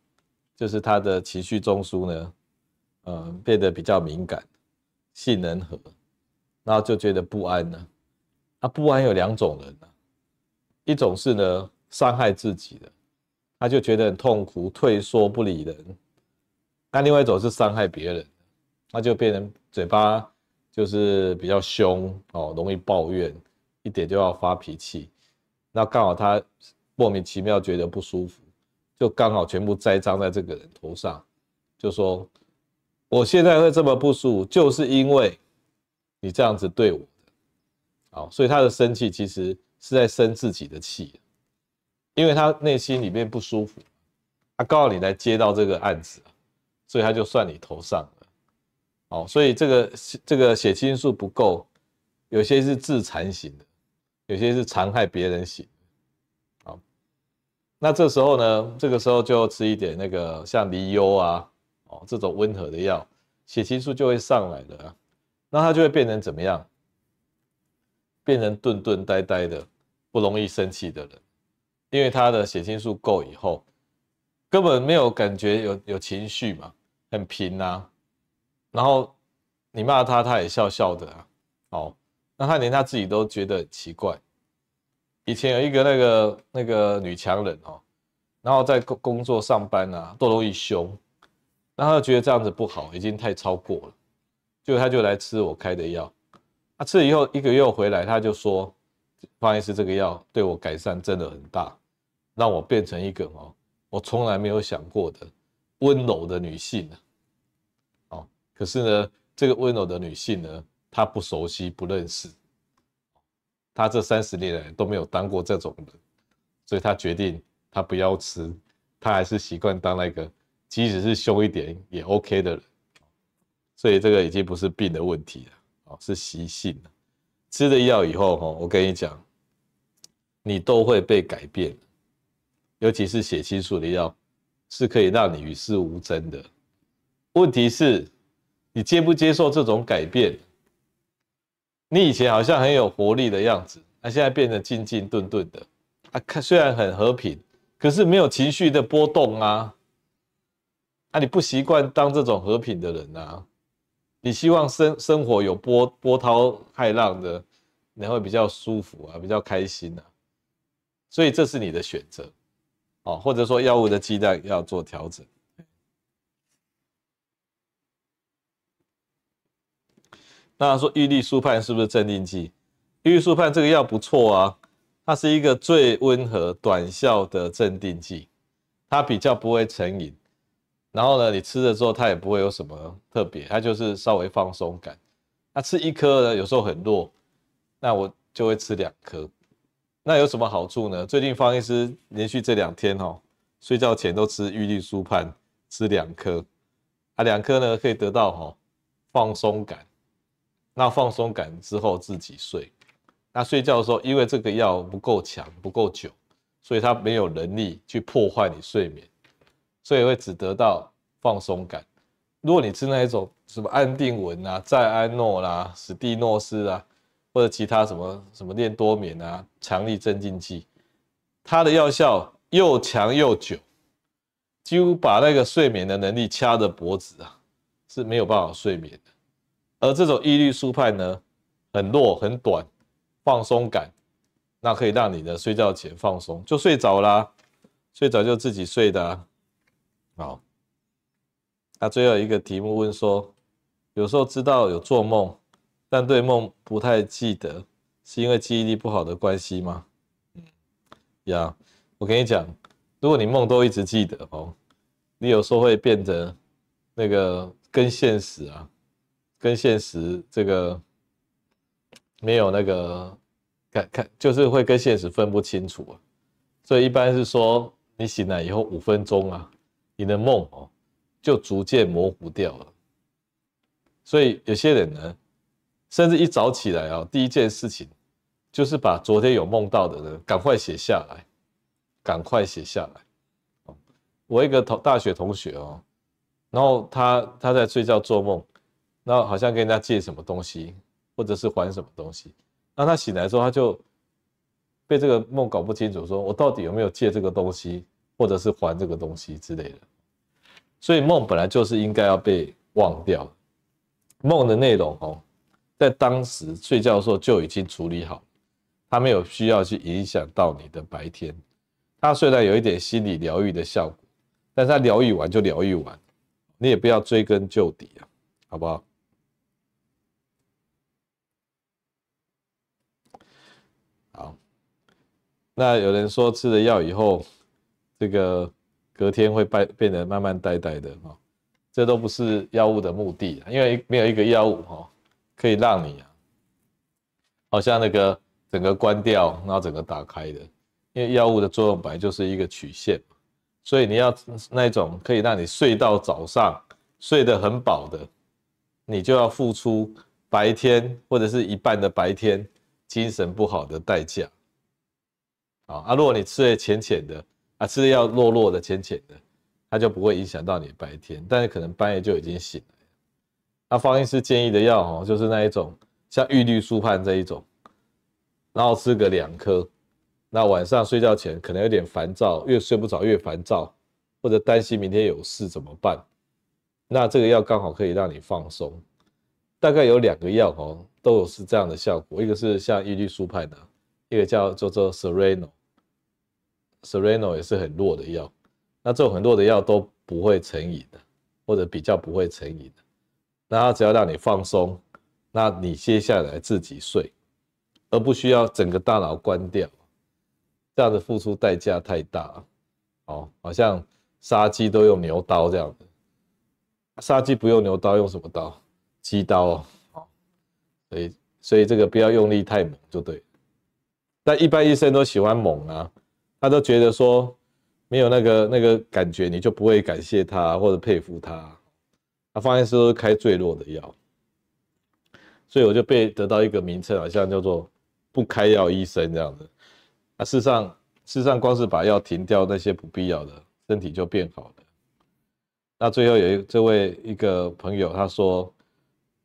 就是他的情绪中枢呢，呃，变得比较敏感，性能和，然后就觉得不安呢。那，不安有两种人啊，一种是呢伤害自己的，他就觉得很痛苦，退缩不理人；那另外一种是伤害别人，他就变成嘴巴就是比较凶哦，容易抱怨，一点就要发脾气。那刚好他莫名其妙觉得不舒服，就刚好全部栽赃在这个人头上，就说我现在会这么不舒服，就是因为你这样子对我。好，所以他的生气其实是在生自己的气，因为他内心里面不舒服，他告诉你来接到这个案子，所以他就算你头上了。好，所以这个这个血清素不够，有些是自残型的，有些是残害别人型。好，那这时候呢，这个时候就吃一点那个像离忧啊，哦这种温和的药，血清素就会上来了，那他就会变成怎么样？变成顿顿呆呆的，不容易生气的人，因为他的血清素够以后，根本没有感觉有有情绪嘛，很平啊。然后你骂他，他也笑笑的啊。哦，那他连他自己都觉得很奇怪。以前有一个那个那个女强人哦，然后在工工作上班啊，都容易凶，然后觉得这样子不好，已经太超过了，就他就来吃我开的药。他吃了以后一个月回来，他就说：“方医师，这个药对我改善真的很大，让我变成一个哦，我从来没有想过的温柔的女性。”哦，可是呢，这个温柔的女性呢，她不熟悉、不认识，她这三十年来都没有当过这种人，所以她决定她不要吃，她还是习惯当那个即使是凶一点也 OK 的人，所以这个已经不是病的问题了。哦，是习性。吃了药以后，哈，我跟你讲，你都会被改变。尤其是血清素的药，是可以让你与世无争的。问题是，你接不接受这种改变？你以前好像很有活力的样子，那现在变得静静顿顿的。啊，看虽然很和平，可是没有情绪的波动啊。啊，你不习惯当这种和平的人啊。你希望生生活有波波涛骇浪的，你会比较舒服啊，比较开心啊，所以这是你的选择，哦，或者说药物的剂量要做调整。那说郁利舒盼是不是镇定剂？郁利舒盼这个药不错啊，它是一个最温和短效的镇定剂，它比较不会成瘾。然后呢，你吃了之后，它也不会有什么特别，它就是稍微放松感。那吃一颗呢，有时候很弱，那我就会吃两颗。那有什么好处呢？最近方医师连续这两天哦，睡觉前都吃郁利舒盼，吃两颗。啊，两颗呢可以得到哈放松感。那放松感之后自己睡。那睡觉的时候，因为这个药不够强，不够久，所以它没有能力去破坏你睡眠。所以会只得到放松感。如果你吃那一种什么安定纹啊、赞安诺啦、史蒂诺斯啊，或者其他什么什么练多眠啊、强力镇静剂，它的药效又强又久，几乎把那个睡眠的能力掐着脖子啊，是没有办法睡眠的。而这种郁利舒派呢，很弱很短，放松感，那可以让你的睡觉前放松就睡着啦，睡着就自己睡的啊。好，那最后一个题目问说，有时候知道有做梦，但对梦不太记得，是因为记忆力不好的关系吗？嗯，呀，我跟你讲，如果你梦都一直记得哦，你有时候会变得那个跟现实啊，跟现实这个没有那个看看，就是会跟现实分不清楚啊。所以一般是说，你醒来以后五分钟啊。你的梦哦，就逐渐模糊掉了。所以有些人呢，甚至一早起来啊，第一件事情就是把昨天有梦到的人赶快写下来，赶快写下来。我一个同大学同学哦，然后他他在睡觉做梦，然后好像跟人家借什么东西，或者是还什么东西。那他醒来之后，他就被这个梦搞不清楚，说我到底有没有借这个东西？或者是还这个东西之类的，所以梦本来就是应该要被忘掉。梦的内容哦，在当时睡觉的时候就已经处理好，它没有需要去影响到你的白天。它虽然有一点心理疗愈的效果，但是它疗愈完就疗愈完，你也不要追根究底啊，好不好？好，那有人说吃了药以后，这个隔天会变变得慢慢呆呆的哈，这都不是药物的目的，因为没有一个药物哈可以让你，好像那个整个关掉，然后整个打开的，因为药物的作用本来就是一个曲线，所以你要那种可以让你睡到早上，睡得很饱的，你就要付出白天或者是一半的白天。精神不好的代价，啊，如果你吃的浅浅的，啊，吃的药弱弱的、浅浅的，它就不会影响到你白天，但是可能半夜就已经醒了。那方医师建议的药哦，就是那一种像玉绿舒盼这一种，然后吃个两颗，那晚上睡觉前可能有点烦躁，越睡不着越烦躁，或者担心明天有事怎么办？那这个药刚好可以让你放松。大概有两个药哦，都有是这样的效果。一个是像玉绿舒盼的，一个叫做做 Sereno Sereno，Sereno 也是很弱的药。那这种很弱的药都不会成瘾的，或者比较不会成瘾的。那它只要让你放松，那你接下来自己睡，而不需要整个大脑关掉。这样的付出代价太大哦，好像杀鸡都用牛刀这样的，杀鸡不用牛刀，用什么刀？鸡刀哦，好，所以所以这个不要用力太猛就对。但一般医生都喜欢猛啊，他都觉得说没有那个那个感觉，你就不会感谢他或者佩服他。他方医师都是开最弱的药，所以我就被得到一个名称，好像叫做不开药医生这样的。啊，事实上事实上光是把药停掉，那些不必要的，身体就变好了。那最后有一这位一个朋友他说。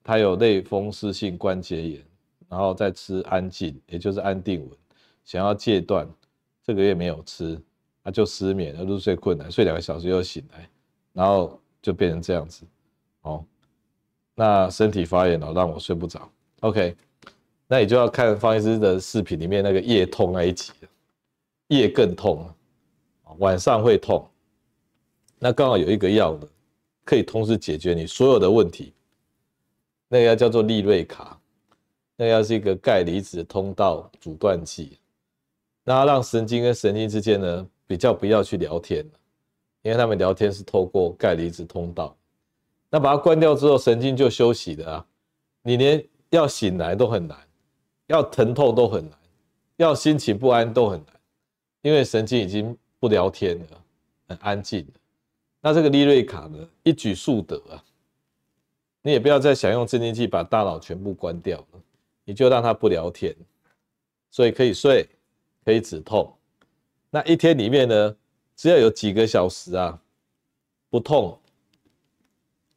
他有类风湿性关节炎，然后再吃安静，也就是安定，想要戒断，这个月没有吃，他就失眠，入睡困难，睡两个小时又醒来，然后就变成这样子，哦，那身体发炎了，让我睡不着。OK，那你就要看方医师的视频里面那个夜痛那一集，夜更痛，晚上会痛，那刚好有一个药呢，可以同时解决你所有的问题。那个药叫做利瑞卡，那个药是一个钙离子通道阻断剂，那让神经跟神经之间呢比较不要去聊天，因为他们聊天是透过钙离子通道，那把它关掉之后，神经就休息了啊，你连要醒来都很难，要疼痛都很难，要心情不安都很难，因为神经已经不聊天了，很安静。那这个利瑞卡呢，一举数得啊。你也不要再想用镇静剂把大脑全部关掉了，你就让它不聊天，所以可以睡，可以止痛。那一天里面呢，只要有几个小时啊不痛，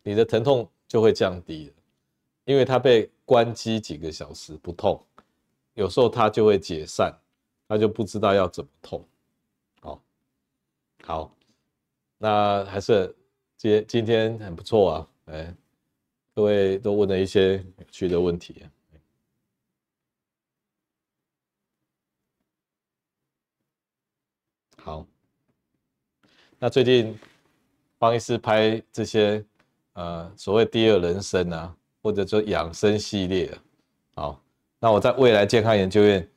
你的疼痛就会降低了，因为它被关机几个小时不痛，有时候它就会解散，它就不知道要怎么痛。好，好，那还是今今天很不错啊，哎。各位都问了一些有趣的问题。好，那最近方医师拍这些呃所谓第二人生啊，或者说养生系列，好，那我在未来健康研究院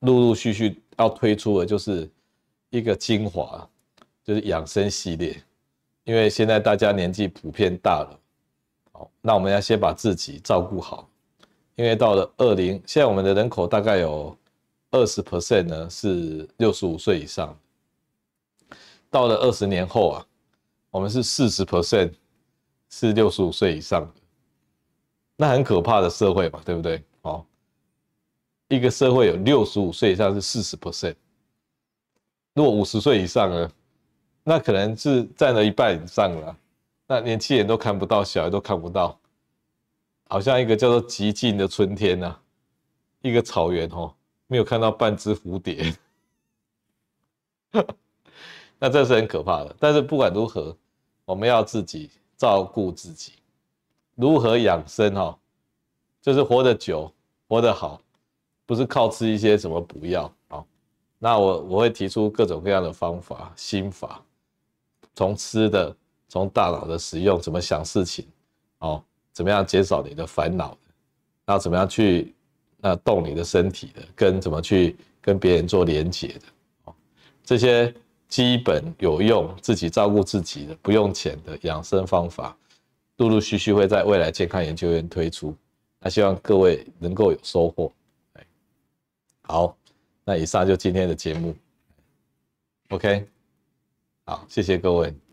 陆陆续续要推出的就是一个精华，就是养生系列，因为现在大家年纪普遍大了。那我们要先把自己照顾好，因为到了二零，现在我们的人口大概有二十 percent 呢是六十五岁以上，到了二十年后啊，我们是四十 percent 是六十五岁以上的，那很可怕的社会嘛，对不对？哦，一个社会有六十五岁以上是四十 percent，如果五十岁以上呢，那可能是占了一半以上了。那年轻人都看不到，小孩都看不到，好像一个叫做寂静的春天呐、啊，一个草原哦，没有看到半只蝴蝶，那这是很可怕的。但是不管如何，我们要自己照顾自己。如何养生？哈，就是活得久，活得好，不是靠吃一些什么补药。啊，那我我会提出各种各样的方法、心法，从吃的，从大脑的使用，怎么想事情，哦，怎么样减少你的烦恼，然后怎么样去那动你的身体的，跟怎么去跟别人做连接的，哦，这些基本有用，自己照顾自己的，不用钱的养生方法。陆陆续续会在未来健康研究院推出，那希望各位能够有收获。好，那以上就今天的节目。OK，好，谢谢各位。